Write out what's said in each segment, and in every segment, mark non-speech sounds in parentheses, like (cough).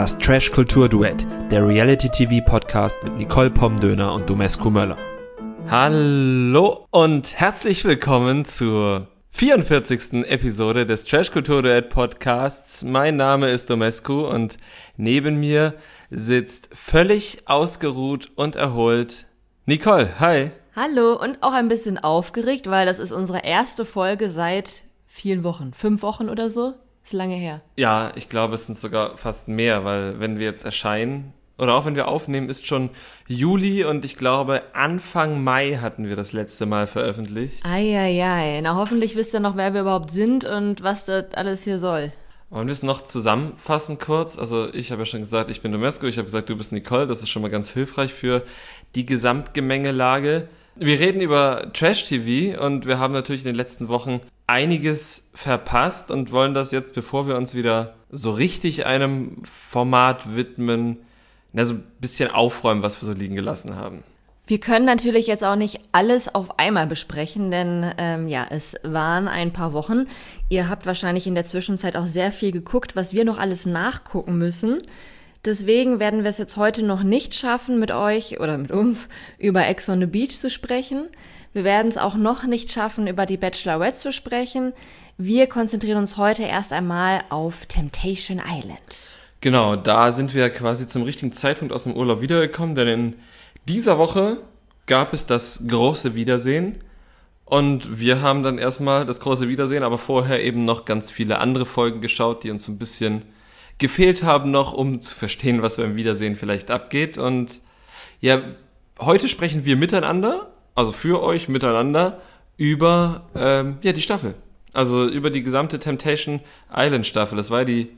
Das Trash Kultur Duett, der Reality TV Podcast mit Nicole Pomdöner und Domescu Möller. Hallo und herzlich willkommen zur 44. Episode des Trash Kultur Duett Podcasts. Mein Name ist Domescu und neben mir sitzt völlig ausgeruht und erholt Nicole. Hi. Hallo und auch ein bisschen aufgeregt, weil das ist unsere erste Folge seit vielen Wochen. Fünf Wochen oder so? Ist lange her. Ja, ich glaube, es sind sogar fast mehr, weil wenn wir jetzt erscheinen, oder auch wenn wir aufnehmen, ist schon Juli und ich glaube, Anfang Mai hatten wir das letzte Mal veröffentlicht. Eieiei. Na, hoffentlich wisst ihr noch, wer wir überhaupt sind und was das alles hier soll. Wollen wir es noch zusammenfassen kurz? Also ich habe ja schon gesagt, ich bin Domesco, ich habe gesagt, du bist Nicole, das ist schon mal ganz hilfreich für die Gesamtgemengelage. Wir reden über Trash-TV und wir haben natürlich in den letzten Wochen einiges verpasst und wollen das jetzt, bevor wir uns wieder so richtig einem Format widmen, na, so ein bisschen aufräumen, was wir so liegen gelassen haben. Wir können natürlich jetzt auch nicht alles auf einmal besprechen, denn ähm, ja, es waren ein paar Wochen. Ihr habt wahrscheinlich in der Zwischenzeit auch sehr viel geguckt, was wir noch alles nachgucken müssen. Deswegen werden wir es jetzt heute noch nicht schaffen, mit euch oder mit uns über Ex on the Beach zu sprechen. Wir werden es auch noch nicht schaffen, über die Bachelorette zu sprechen. Wir konzentrieren uns heute erst einmal auf Temptation Island. Genau, da sind wir quasi zum richtigen Zeitpunkt aus dem Urlaub wiedergekommen, denn in dieser Woche gab es das große Wiedersehen. Und wir haben dann erstmal das große Wiedersehen, aber vorher eben noch ganz viele andere Folgen geschaut, die uns ein bisschen gefehlt haben noch, um zu verstehen, was beim Wiedersehen vielleicht abgeht. Und ja, heute sprechen wir miteinander, also für euch miteinander, über ähm, ja, die Staffel. Also über die gesamte Temptation Island Staffel. Das war die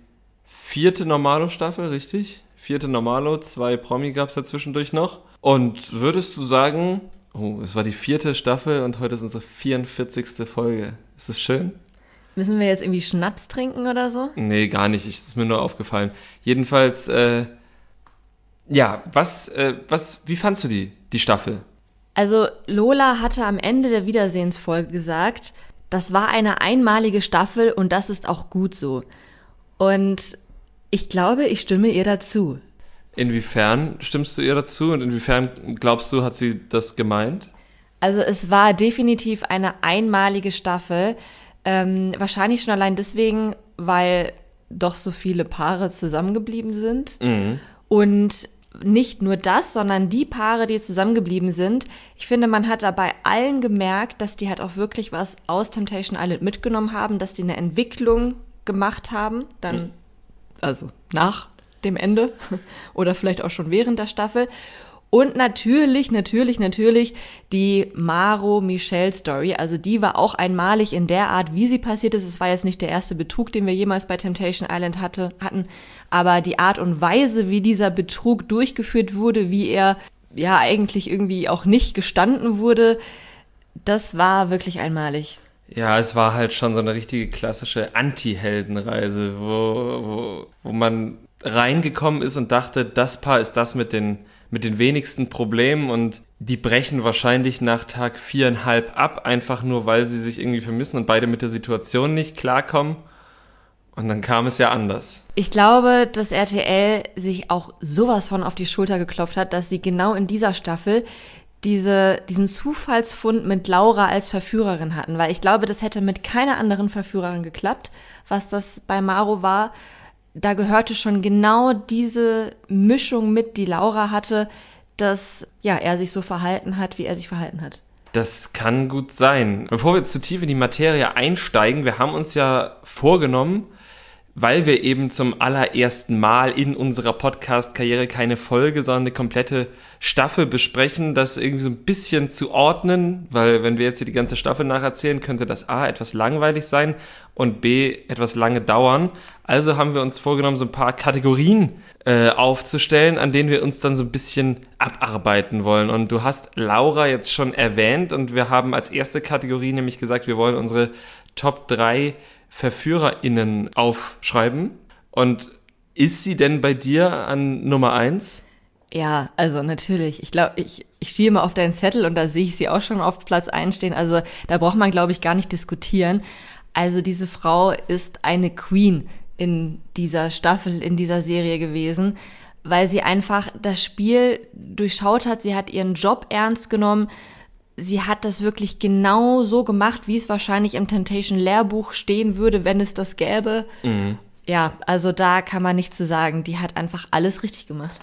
vierte Normalo-Staffel, richtig? Vierte Normalo, zwei Promi gab's dazwischendurch noch. Und würdest du sagen, oh, es war die vierte Staffel und heute ist unsere 44. Folge. Ist das schön? Müssen wir jetzt irgendwie Schnaps trinken oder so? Nee, gar nicht. Ich, ist mir nur aufgefallen. Jedenfalls, äh, ja, was, äh, was, wie fandst du die, die Staffel? Also Lola hatte am Ende der Wiedersehensfolge gesagt, das war eine einmalige Staffel und das ist auch gut so. Und ich glaube, ich stimme ihr dazu. Inwiefern stimmst du ihr dazu und inwiefern glaubst du, hat sie das gemeint? Also es war definitiv eine einmalige Staffel. Ähm, wahrscheinlich schon allein deswegen, weil doch so viele Paare zusammengeblieben sind. Mhm. Und nicht nur das, sondern die Paare, die zusammengeblieben sind. Ich finde, man hat dabei allen gemerkt, dass die halt auch wirklich was aus Temptation Island mitgenommen haben, dass die eine Entwicklung gemacht haben, dann, mhm. also nach dem Ende (laughs) oder vielleicht auch schon während der Staffel. Und natürlich, natürlich, natürlich die Maro Michelle Story. Also die war auch einmalig in der Art, wie sie passiert ist. Es war jetzt nicht der erste Betrug, den wir jemals bei Temptation Island hatte, hatten. Aber die Art und Weise, wie dieser Betrug durchgeführt wurde, wie er ja eigentlich irgendwie auch nicht gestanden wurde, das war wirklich einmalig. Ja, es war halt schon so eine richtige klassische Anti-Heldenreise, wo, wo, wo man reingekommen ist und dachte, das Paar ist das mit den mit den wenigsten Problemen und die brechen wahrscheinlich nach Tag viereinhalb ab, einfach nur weil sie sich irgendwie vermissen und beide mit der Situation nicht klarkommen. Und dann kam es ja anders. Ich glaube, dass RTL sich auch sowas von auf die Schulter geklopft hat, dass sie genau in dieser Staffel diese, diesen Zufallsfund mit Laura als Verführerin hatten, weil ich glaube, das hätte mit keiner anderen Verführerin geklappt, was das bei Maro war da gehörte schon genau diese Mischung mit, die Laura hatte, dass ja, er sich so verhalten hat, wie er sich verhalten hat. Das kann gut sein. Bevor wir jetzt zu tief in die Materie einsteigen, wir haben uns ja vorgenommen, weil wir eben zum allerersten Mal in unserer Podcast-Karriere keine Folge, sondern eine komplette Staffel besprechen, das irgendwie so ein bisschen zu ordnen, weil wenn wir jetzt hier die ganze Staffel nacherzählen, könnte das A etwas langweilig sein und B etwas lange dauern. Also haben wir uns vorgenommen, so ein paar Kategorien äh, aufzustellen, an denen wir uns dann so ein bisschen abarbeiten wollen. Und du hast Laura jetzt schon erwähnt und wir haben als erste Kategorie nämlich gesagt, wir wollen unsere Top 3 VerführerInnen aufschreiben. Und ist sie denn bei dir an Nummer eins? Ja, also natürlich. Ich glaube, ich, ich stehe mal auf deinen Zettel und da sehe ich sie auch schon auf Platz eins stehen. Also da braucht man, glaube ich, gar nicht diskutieren. Also diese Frau ist eine Queen. in dieser Staffel, in dieser Serie gewesen, weil sie einfach das Spiel durchschaut hat. Sie hat ihren Job ernst genommen. Sie hat das wirklich genau so gemacht, wie es wahrscheinlich im Temptation Lehrbuch stehen würde, wenn es das gäbe. Mhm. Ja, also da kann man nichts zu sagen. Die hat einfach alles richtig gemacht.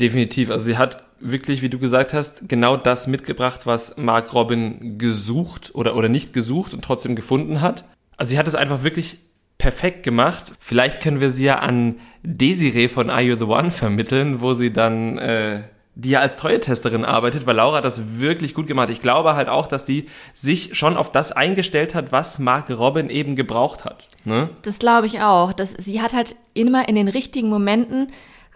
Definitiv. Also sie hat wirklich, wie du gesagt hast, genau das mitgebracht, was Mark Robin gesucht oder, oder nicht gesucht und trotzdem gefunden hat. Also sie hat es einfach wirklich perfekt gemacht. Vielleicht können wir sie ja an Desiree von Are You the One vermitteln, wo sie dann, äh, die ja als Treue-Testerin arbeitet, weil Laura das wirklich gut gemacht. Ich glaube halt auch, dass sie sich schon auf das eingestellt hat, was Mark Robin eben gebraucht hat. Ne? Das glaube ich auch. Das, sie hat halt immer in den richtigen Momenten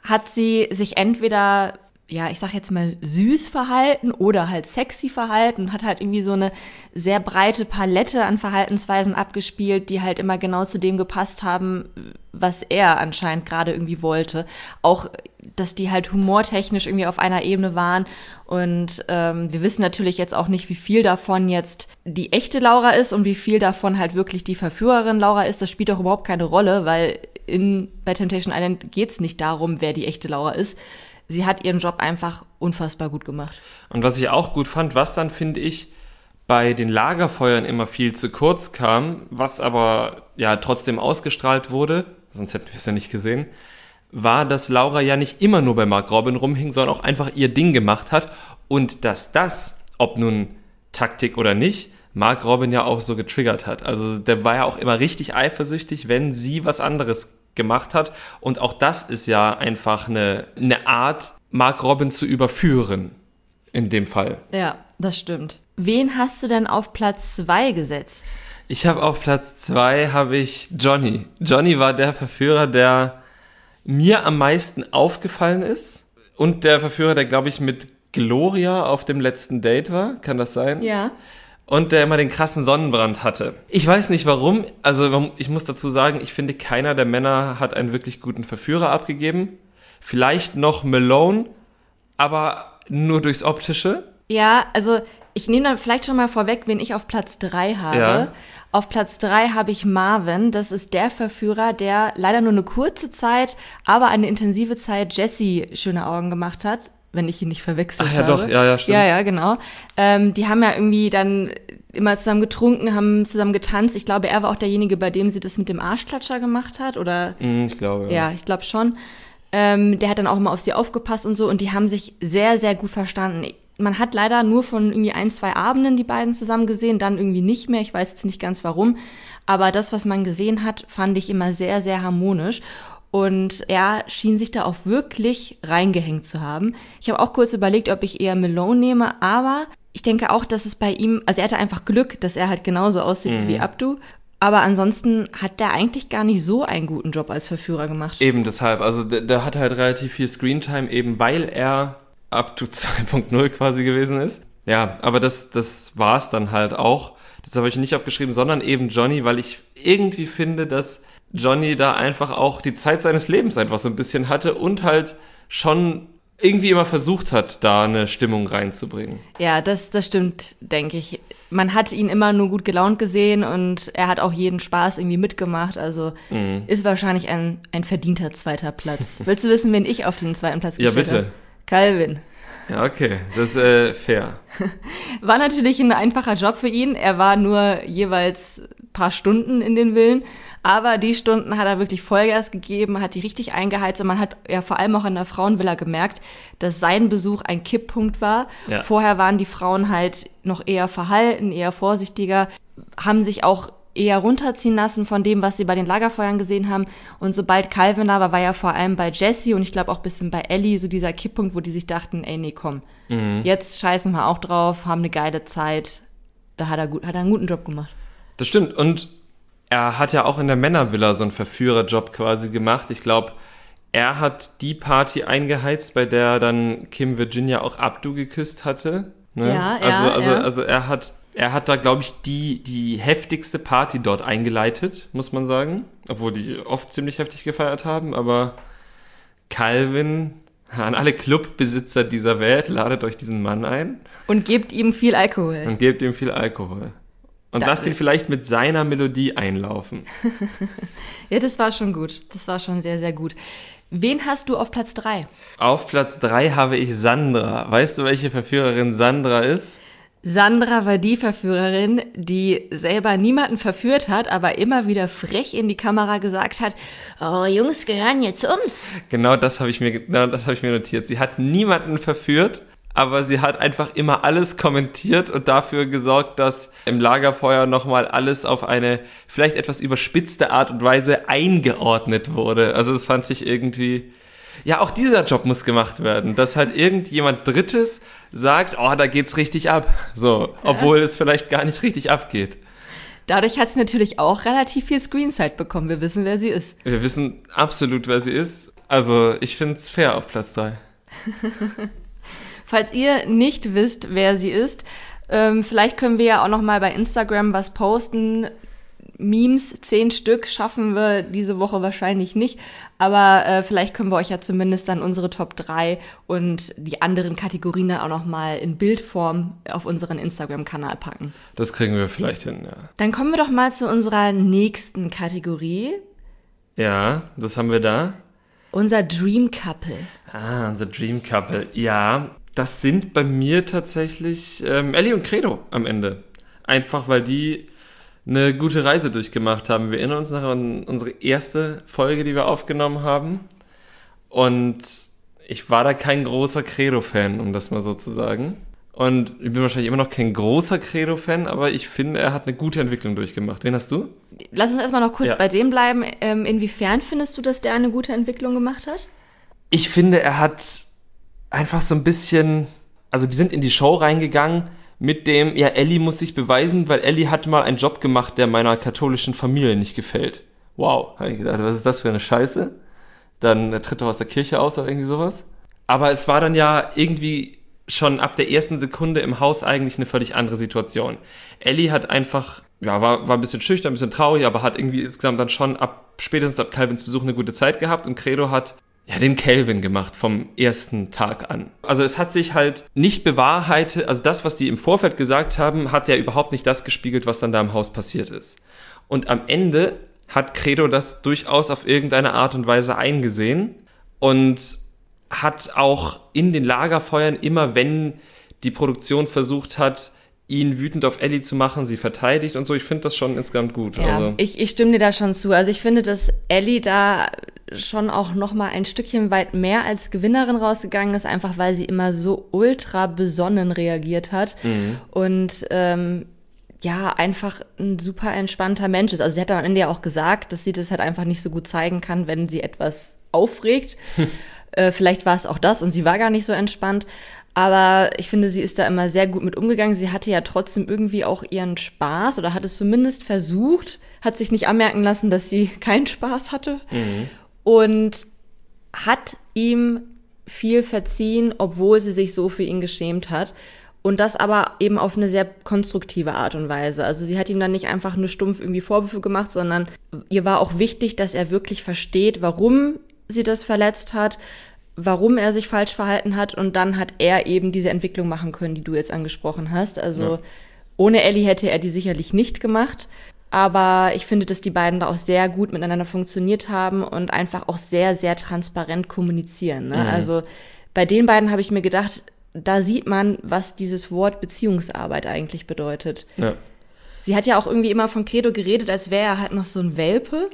hat sie sich entweder ja, ich sag jetzt mal süß verhalten oder halt sexy verhalten, hat halt irgendwie so eine sehr breite Palette an Verhaltensweisen abgespielt, die halt immer genau zu dem gepasst haben, was er anscheinend gerade irgendwie wollte. Auch, dass die halt humortechnisch irgendwie auf einer Ebene waren. Und ähm, wir wissen natürlich jetzt auch nicht, wie viel davon jetzt die echte Laura ist und wie viel davon halt wirklich die Verführerin Laura ist. Das spielt doch überhaupt keine Rolle, weil in bei Temptation Island geht's nicht darum, wer die echte Laura ist sie hat ihren Job einfach unfassbar gut gemacht. Und was ich auch gut fand, was dann finde ich bei den Lagerfeuern immer viel zu kurz kam, was aber ja trotzdem ausgestrahlt wurde, sonst hätten wir es ja nicht gesehen, war, dass Laura ja nicht immer nur bei Mark Robin rumhing, sondern auch einfach ihr Ding gemacht hat und dass das, ob nun Taktik oder nicht, Mark Robin ja auch so getriggert hat. Also der war ja auch immer richtig eifersüchtig, wenn sie was anderes gemacht hat. Und auch das ist ja einfach eine, eine Art, Mark Robin zu überführen. In dem Fall. Ja, das stimmt. Wen hast du denn auf Platz zwei gesetzt? Ich habe auf Platz zwei habe ich Johnny. Johnny war der Verführer, der mir am meisten aufgefallen ist und der Verführer, der glaube ich mit Gloria auf dem letzten Date war. Kann das sein? Ja und der immer den krassen Sonnenbrand hatte. Ich weiß nicht warum, also ich muss dazu sagen, ich finde, keiner der Männer hat einen wirklich guten Verführer abgegeben. Vielleicht noch Malone, aber nur durchs Optische. Ja, also ich nehme dann vielleicht schon mal vorweg, wen ich auf Platz drei habe. Ja. Auf Platz drei habe ich Marvin. Das ist der Verführer, der leider nur eine kurze Zeit, aber eine intensive Zeit Jesse schöne Augen gemacht hat wenn ich ihn nicht verwechselt Ach, ja, habe. doch, ja, ja, stimmt. Ja, ja, genau. Ähm, die haben ja irgendwie dann immer zusammen getrunken, haben zusammen getanzt. Ich glaube, er war auch derjenige, bei dem sie das mit dem Arschklatscher gemacht hat, oder? Mm, ich glaube, ja. Ja, ich glaube schon. Ähm, der hat dann auch immer auf sie aufgepasst und so und die haben sich sehr, sehr gut verstanden. Man hat leider nur von irgendwie ein, zwei Abenden die beiden zusammen gesehen, dann irgendwie nicht mehr. Ich weiß jetzt nicht ganz warum. Aber das, was man gesehen hat, fand ich immer sehr, sehr harmonisch. Und er schien sich da auch wirklich reingehängt zu haben. Ich habe auch kurz überlegt, ob ich eher Malone nehme, aber ich denke auch, dass es bei ihm, also er hatte einfach Glück, dass er halt genauso aussieht mhm. wie Abdu. Aber ansonsten hat der eigentlich gar nicht so einen guten Job als Verführer gemacht. Eben deshalb. Also der, der hat halt relativ viel Screentime, eben weil er Abdu 2.0 (laughs) quasi gewesen ist. Ja, aber das, das war's dann halt auch. Das habe ich nicht aufgeschrieben, sondern eben Johnny, weil ich irgendwie finde, dass Johnny da einfach auch die Zeit seines Lebens einfach so ein bisschen hatte und halt schon irgendwie immer versucht hat, da eine Stimmung reinzubringen. Ja, das, das stimmt, denke ich. Man hat ihn immer nur gut gelaunt gesehen und er hat auch jeden Spaß irgendwie mitgemacht. Also mhm. ist wahrscheinlich ein, ein verdienter zweiter Platz. Willst du wissen, wen ich auf den zweiten Platz gestellt habe? Ja, bitte. Calvin. Ja, okay, das ist äh, fair. (laughs) War natürlich ein einfacher Job für ihn. Er war nur jeweils paar Stunden in den Villen. Aber die Stunden hat er wirklich Vollgas gegeben, hat die richtig eingeheizt. Und man hat ja vor allem auch in der Frauenvilla gemerkt, dass sein Besuch ein Kipppunkt war. Ja. Vorher waren die Frauen halt noch eher verhalten, eher vorsichtiger, haben sich auch eher runterziehen lassen von dem, was sie bei den Lagerfeuern gesehen haben. Und sobald Calvin da war, war ja vor allem bei Jesse und ich glaube auch bisschen bei Ellie so dieser Kipppunkt, wo die sich dachten, ey, nee, komm, mhm. jetzt scheißen wir auch drauf, haben eine geile Zeit. Da hat er, gut, hat er einen guten Job gemacht. Das stimmt. Und er hat ja auch in der Männervilla so einen Verführerjob quasi gemacht. Ich glaube, er hat die Party eingeheizt, bei der dann Kim Virginia auch Abdu geküsst hatte. Ne? Ja, also, ja, also, ja. also er hat, er hat da, glaube ich, die, die heftigste Party dort eingeleitet, muss man sagen. Obwohl die oft ziemlich heftig gefeiert haben, aber Calvin, an alle Clubbesitzer dieser Welt, ladet euch diesen Mann ein. Und gebt ihm viel Alkohol. Und gebt ihm viel Alkohol. Und Da- lasst ihn vielleicht mit seiner Melodie einlaufen. (laughs) Ja, das war schon gut. Das war schon sehr, sehr gut. Wen hast du auf Platz 3? Auf Platz 3 habe ich Sandra. Weißt du, welche Verführerin Sandra ist? Sandra war die Verführerin, die selber niemanden verführt hat, aber immer wieder frech in die Kamera gesagt hat, oh, Jungs gehören jetzt uns. Genau das habe ich mir, genau das ich mir notiert. Sie hat niemanden verführt, aber sie hat einfach immer alles kommentiert und dafür gesorgt, dass im Lagerfeuer nochmal alles auf eine vielleicht etwas überspitzte Art und Weise eingeordnet wurde. Also das fand ich irgendwie, ja, auch dieser Job muss gemacht werden, dass halt irgendjemand Drittes sagt, oh, da geht's richtig ab. So, obwohl es vielleicht gar nicht richtig abgeht. Dadurch hat sie natürlich auch relativ viel Screenside bekommen. Wir wissen, wer sie ist. Wir wissen absolut, wer sie ist. Also, ich finde es fair auf Platz 3. (laughs) Falls ihr nicht wisst, wer sie ist, ähm, vielleicht können wir ja auch noch mal bei Instagram was posten. Memes, zehn Stück schaffen wir diese Woche wahrscheinlich nicht, aber äh, vielleicht können wir euch ja zumindest dann unsere Top 3 und die anderen Kategorien dann auch noch mal in Bildform auf unseren Instagram-Kanal packen. Das kriegen wir vielleicht hin, ja. Dann kommen wir doch mal zu unserer nächsten Kategorie, Ja, das haben wir da. unser Dream Couple. Ah, unser Dream Couple. Ja, das sind bei mir tatsächlich ähm, Ellie und Credo am Ende. Einfach weil die eine gute Reise durchgemacht haben. Wir erinnern uns noch an unsere erste Folge, die wir aufgenommen haben. Und ich war da kein großer Credo-Fan, um das mal so zu sagen. Und ich bin wahrscheinlich immer noch kein großer Credo-Fan, aber ich finde, er hat eine gute Entwicklung durchgemacht. Wen hast du? Lass uns erstmal noch kurz Ja. bei dem bleiben. Ähm, inwiefern findest du, dass der eine gute Entwicklung gemacht hat? ich finde, er hat einfach so ein bisschen, also die sind in die Show reingegangen mit dem, ja, Ellie muss sich beweisen, weil Ellie hat mal einen Job gemacht, der meiner katholischen Familie nicht gefällt. Wow, habe ich gedacht, was ist das für eine Scheiße? Dann tritt er aus der Kirche aus oder irgendwie sowas. Aber es war dann ja irgendwie schon ab der ersten Sekunde im Haus eigentlich eine völlig andere Situation. Ellie hat einfach, ja, war, war ein bisschen schüchtern, ein bisschen traurig, aber hat irgendwie insgesamt dann schon ab, spätestens ab Calvins Besuch eine gute Zeit gehabt und Credo hat ja, den Calvin gemacht vom ersten Tag an. Also es hat sich halt nicht bewahrheitet, also das, was die im Vorfeld gesagt haben, hat ja überhaupt nicht das gespiegelt, was dann da im Haus passiert ist. Und am Ende hat Credo das durchaus auf irgendeine Art und Weise eingesehen und hat auch in den Lagerfeuern immer, wenn die Produktion versucht hat, ihn wütend auf Ellie zu machen, sie verteidigt und so. Ich finde das schon insgesamt gut. Ja, also, ich, ich stimme dir da schon zu. Also ich finde, dass Ellie da schon auch noch mal ein Stückchen weit mehr als Gewinnerin rausgegangen ist, einfach weil sie immer so ultra besonnen reagiert hat und ähm, ja einfach ein super entspannter Mensch ist. Also sie hat dann am Ende ja auch gesagt, dass sie das halt einfach nicht so gut zeigen kann, wenn sie etwas aufregt. (laughs) äh, vielleicht war es auch das und sie war gar nicht so entspannt. Aber ich finde, sie ist da immer sehr gut mit umgegangen. Sie hatte ja trotzdem irgendwie auch ihren Spaß oder hat es zumindest versucht, hat sich nicht anmerken lassen, dass sie keinen Spaß hatte und hat ihm viel verziehen, obwohl sie sich so für ihn geschämt hat. Und das aber eben auf eine sehr konstruktive Art und Weise. Also sie hat ihm dann nicht einfach nur stumpf irgendwie Vorwürfe gemacht, sondern ihr war auch wichtig, dass er wirklich versteht, warum sie das verletzt hat, warum er sich falsch verhalten hat. Und dann hat er eben diese Entwicklung machen können, die du jetzt angesprochen hast. Also Ja. ohne Ellie hätte er die sicherlich nicht gemacht. Aber ich finde, dass die beiden da auch sehr gut miteinander funktioniert haben und einfach auch sehr, sehr transparent kommunizieren. Ne? Also bei den beiden habe ich mir gedacht, da sieht man, was dieses Wort Beziehungsarbeit eigentlich bedeutet. ja. Sie hat ja auch irgendwie immer von Credo geredet, als wäre er halt noch so ein Welpe,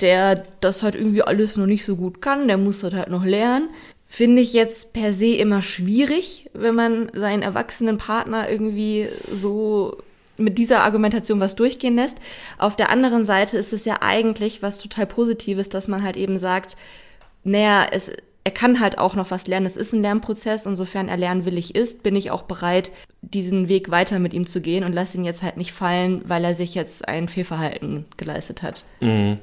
der das halt irgendwie alles noch nicht so gut kann, der muss das halt noch lernen. Finde ich jetzt per se immer schwierig, wenn man seinen erwachsenen Partner irgendwie so mit dieser Argumentation was durchgehen lässt. Auf der anderen Seite ist es ja eigentlich was total Positives, dass man halt eben sagt, naja, es, er kann halt auch noch was lernen. Es ist ein Lernprozess. Insofern er lernwillig ist, bin ich auch bereit, diesen Weg weiter mit ihm zu gehen und lasse ihn jetzt halt nicht fallen, weil er sich jetzt ein Fehlverhalten geleistet hat. Mhm.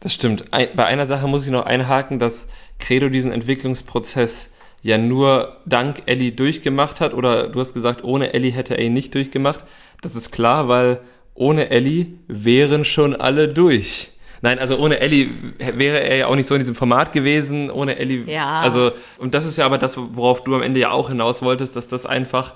Das stimmt. Bei einer Sache muss ich noch einhaken, dass Credo diesen Entwicklungsprozess ja nur dank Ellie durchgemacht hat oder du hast gesagt, ohne Ellie hätte er ihn nicht durchgemacht. Das ist klar, weil ohne Ellie wären schon alle durch. Nein, also ohne Ellie wäre er ja auch nicht so in diesem Format gewesen, ohne Ellie. Ja. Also, und das ist ja aber das, worauf du am Ende ja auch hinaus wolltest, dass das einfach,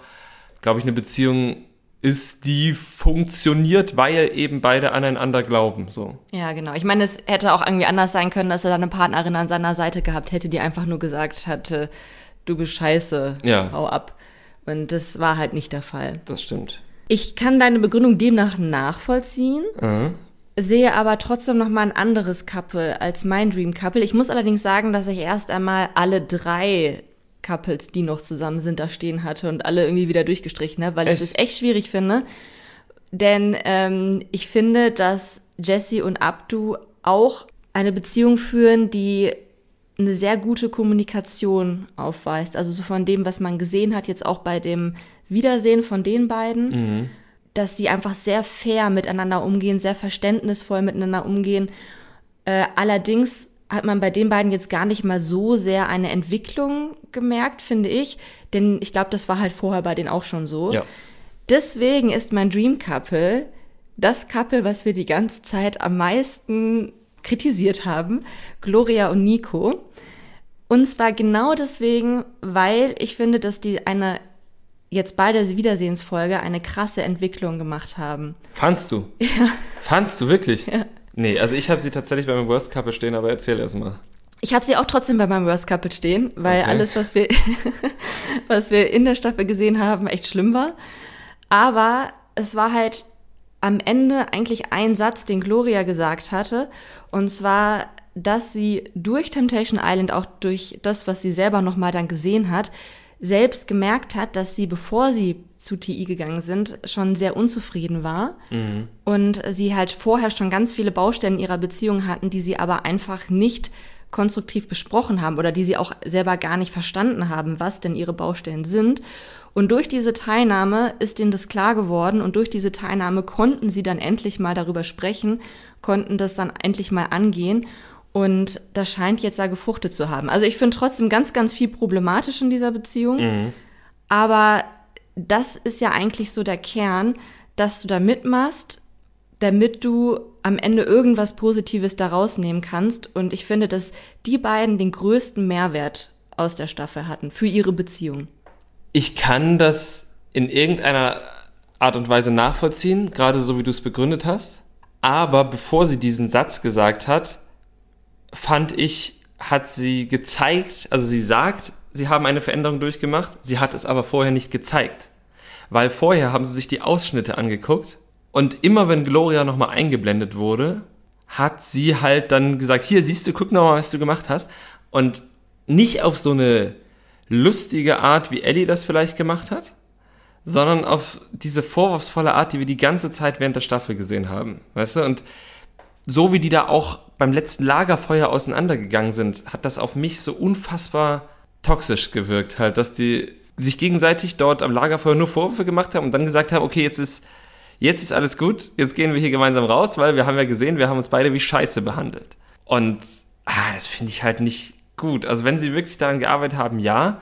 glaube ich, eine Beziehung ist, die funktioniert, weil eben beide aneinander glauben. So. Ja, genau. Ich meine, es hätte auch irgendwie anders sein können, dass er da eine Partnerin an seiner Seite gehabt hätte, die einfach nur gesagt hatte, du bist scheiße, Ja. hau ab. Und das war halt nicht der Fall. Das stimmt. Ich kann deine Begründung demnach nachvollziehen, sehe aber trotzdem noch mal ein anderes Couple als mein Dream Couple. Ich muss allerdings sagen, dass ich erst einmal alle drei Couples, die noch zusammen sind, da stehen hatte und alle irgendwie wieder durchgestrichen habe, weil Echt? ich das echt schwierig finde. Denn ähm, ich finde, dass Jesse und Abdu auch eine Beziehung führen, die eine sehr gute Kommunikation aufweist. Also so von dem, was man gesehen hat, jetzt auch bei dem Wiedersehen von den beiden, dass die einfach sehr fair miteinander umgehen, sehr verständnisvoll miteinander umgehen. Äh, allerdings hat man bei den beiden jetzt gar nicht mal so sehr eine Entwicklung gemerkt, finde ich. Denn ich glaube, das war halt vorher bei denen auch schon so. Ja. Deswegen ist mein Dream Couple das Couple, was wir die ganze Zeit am meisten kritisiert haben, Gloria und Nico. Und zwar genau deswegen, weil ich finde, dass die eine jetzt bei der Wiedersehensfolge eine krasse Entwicklung gemacht haben. Fandst du? (laughs) Ja. Fandst du wirklich? Ja. Nee, also ich habe sie tatsächlich bei meinem Worst Couple stehen, aber erzähl erst mal. Ich habe sie auch trotzdem bei meinem Worst Couple stehen, weil Okay. alles, was wir, (laughs) was wir in der Staffel gesehen haben, echt schlimm war. Aber es war halt am Ende eigentlich ein Satz, den Gloria gesagt hatte. Und zwar, dass sie durch Temptation Island, auch durch das, was sie selber nochmal dann gesehen hat, selbst gemerkt hat, dass sie, bevor sie zu TI gegangen sind, schon sehr unzufrieden war. Und sie halt vorher schon ganz viele Baustellen ihrer Beziehung hatten, die sie aber einfach nicht konstruktiv besprochen haben oder die sie auch selber gar nicht verstanden haben, was denn ihre Baustellen sind. Und durch diese Teilnahme ist ihnen das klar geworden und durch diese Teilnahme konnten sie dann endlich mal darüber sprechen, konnten das dann endlich mal angehen. Und das scheint jetzt da gefruchtet zu haben. Also ich finde trotzdem ganz, ganz viel problematisch in dieser Beziehung. Aber das ist ja eigentlich so der Kern, dass du da mitmachst, damit du am Ende irgendwas Positives da rausnehmen kannst. Und ich finde, dass die beiden den größten Mehrwert aus der Staffel hatten für ihre Beziehung. Ich kann das in irgendeiner Art und Weise nachvollziehen, gerade so wie du es begründet hast. Aber bevor sie diesen Satz gesagt hat, fand ich, hat sie gezeigt, also sie sagt, sie haben eine Veränderung durchgemacht, sie hat es aber vorher nicht gezeigt. Weil vorher haben sie sich die Ausschnitte angeguckt und immer wenn Gloria nochmal eingeblendet wurde, hat sie halt dann gesagt, hier siehst du, guck nochmal, was du gemacht hast. Und nicht auf so eine lustige Art, wie Ellie das vielleicht gemacht hat, sondern auf diese vorwurfsvolle Art, die wir die ganze Zeit während der Staffel gesehen haben. Weißt du? Und so wie die da auch beim letzten Lagerfeuer auseinandergegangen sind, hat das auf mich so unfassbar toxisch gewirkt halt, dass die sich gegenseitig dort am Lagerfeuer nur Vorwürfe gemacht haben und dann gesagt haben, okay, jetzt ist, jetzt ist alles gut, jetzt gehen wir hier gemeinsam raus, weil wir haben ja gesehen, wir haben uns beide wie Scheiße behandelt. Und ah, das finde ich halt nicht gut. Also wenn sie wirklich daran gearbeitet haben, ja,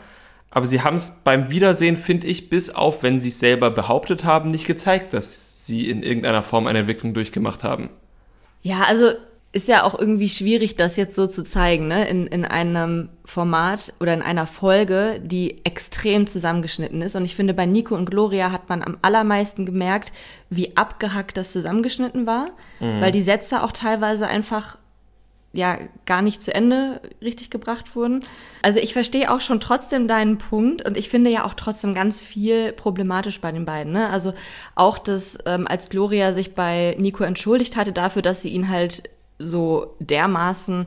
aber sie haben es beim Wiedersehen, finde ich, bis auf, wenn sie es selber behauptet haben, nicht gezeigt, dass sie in irgendeiner Form eine Entwicklung durchgemacht haben. Ja, also ist ja auch irgendwie schwierig, das jetzt so zu zeigen, ne? In, in einem Format oder in einer Folge, die extrem zusammengeschnitten ist. Und ich finde, bei Nico und Gloria hat man am allermeisten gemerkt, wie abgehackt das zusammengeschnitten war, weil die Sätze auch teilweise einfach ja gar nicht zu Ende richtig gebracht wurden. Also ich verstehe auch schon trotzdem deinen Punkt und ich finde ja auch trotzdem ganz viel problematisch bei den beiden. Ne? Also auch das, ähm, als Gloria sich bei Nico entschuldigt hatte dafür, dass sie ihn halt so dermaßen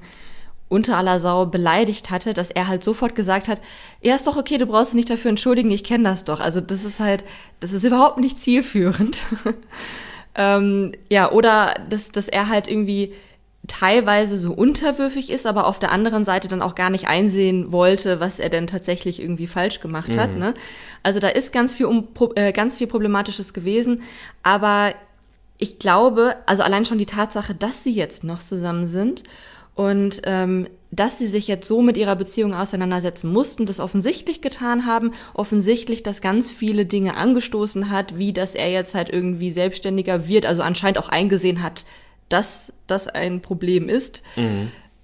unter aller Sau beleidigt hatte, dass er halt sofort gesagt hat, ja, ist doch okay, du brauchst dich nicht dafür entschuldigen, ich kenne das doch. Also das ist halt, das ist überhaupt nicht zielführend. (laughs) ähm, ja, oder dass, dass er halt irgendwie teilweise so unterwürfig ist, aber auf der anderen Seite dann auch gar nicht einsehen wollte, was er denn tatsächlich irgendwie falsch gemacht hat. Ne? Also da ist ganz viel, um, äh, ganz viel Problematisches gewesen, aber ich glaube, also allein schon die Tatsache, dass sie jetzt noch zusammen sind und ähm, dass sie sich jetzt so mit ihrer Beziehung auseinandersetzen mussten, das offensichtlich getan haben, offensichtlich, dass ganz viele Dinge angestoßen hat, wie dass er jetzt halt irgendwie selbstständiger wird, also anscheinend auch eingesehen hat, dass das ein Problem ist.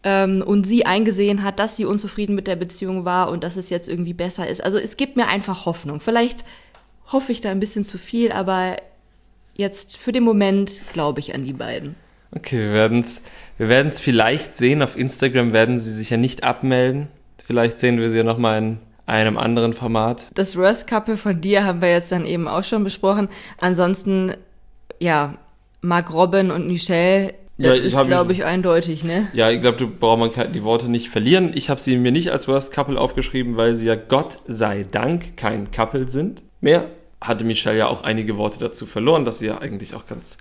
Ähm, und sie eingesehen hat, dass sie unzufrieden mit der Beziehung war und dass es jetzt irgendwie besser ist. Also es gibt mir einfach Hoffnung. Vielleicht hoffe ich da ein bisschen zu viel, aber jetzt für den Moment glaube ich an die beiden. Okay, wir werden es wir werden's vielleicht sehen. Auf Instagram werden sie sich ja nicht abmelden. Vielleicht sehen wir sie ja nochmal in einem anderen Format. Das Worst Couple von dir haben wir jetzt dann eben auch schon besprochen. Ansonsten, ja, Mark Robin und Michelle, das Ja, ist, glaube ich, eindeutig, ne? Ja, ich glaube, du braucht man die Worte nicht verlieren. Ich habe sie mir nicht als Worst Couple aufgeschrieben, weil sie ja Gott sei Dank kein Couple sind mehr. Hatte Michelle ja auch einige Worte dazu verloren, dass sie ja eigentlich auch ganz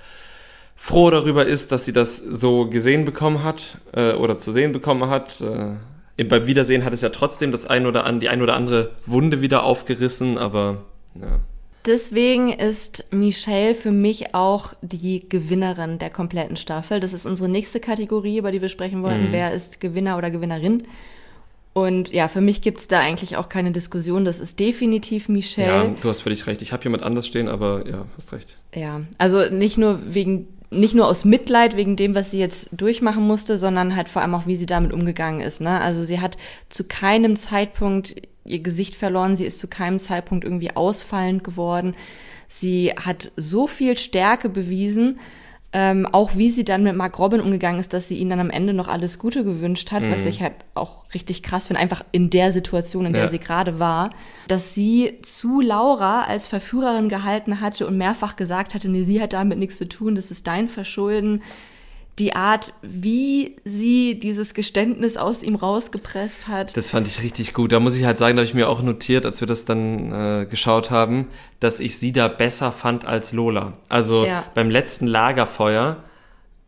froh darüber ist, dass sie das so gesehen bekommen hat äh, oder zu sehen bekommen hat. Äh, beim Wiedersehen hat es ja trotzdem das ein oder an, die ein oder andere Wunde wieder aufgerissen, aber ja. Deswegen ist Michelle für mich auch die Gewinnerin der kompletten Staffel. Das ist unsere nächste Kategorie, über die wir sprechen wollten. Mhm. Wer ist Gewinner oder Gewinnerin? Und ja, für mich gibt's da eigentlich auch keine Diskussion. Das ist definitiv Michelle. ja, du hast völlig recht. Ich habe jemand anders stehen, aber ja, hast recht. Ja, also nicht nur wegen, nicht nur aus Mitleid wegen dem, was sie jetzt durchmachen musste, sondern halt vor allem auch, wie sie damit umgegangen ist. Ne? Also sie hat zu keinem Zeitpunkt ihr Gesicht verloren, sie ist zu keinem Zeitpunkt irgendwie ausfallend geworden. Sie hat so viel Stärke bewiesen, ähm, auch wie sie dann mit Mark Robin umgegangen ist, dass sie ihm dann am Ende noch alles Gute gewünscht hat, was ich halt auch richtig krass finde, einfach in der Situation, in der Ja. sie gerade war, dass sie zu Laura als Verführerin gehalten hatte und mehrfach gesagt hatte, nee, sie hat damit nichts zu tun, das ist dein Verschulden. Die Art, wie sie dieses Geständnis aus ihm rausgepresst hat. Das fand ich richtig gut. Da muss ich halt sagen, da habe ich mir auch notiert, als wir das dann äh, geschaut haben, dass ich sie da besser fand als Lola. Also Ja. beim letzten Lagerfeuer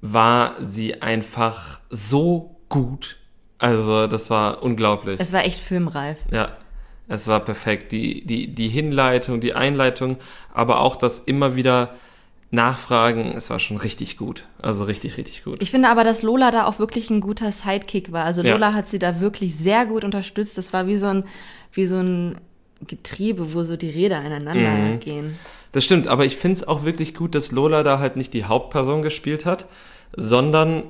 war sie einfach so gut. Also das war unglaublich. Es war echt filmreif. Ja, es war perfekt. Die, die, die Hinleitung, die Einleitung, aber auch das immer wieder Nachfragen, es war schon richtig gut. Also richtig, richtig gut. Ich finde aber, dass Lola da auch wirklich ein guter Sidekick war. Also Ja. Lola hat sie da wirklich sehr gut unterstützt. Das war wie so ein, wie so ein Getriebe, wo so die Räder ineinander Mhm. gehen. Das stimmt, aber ich finde es auch wirklich gut, dass Lola da halt nicht die Hauptperson gespielt hat, sondern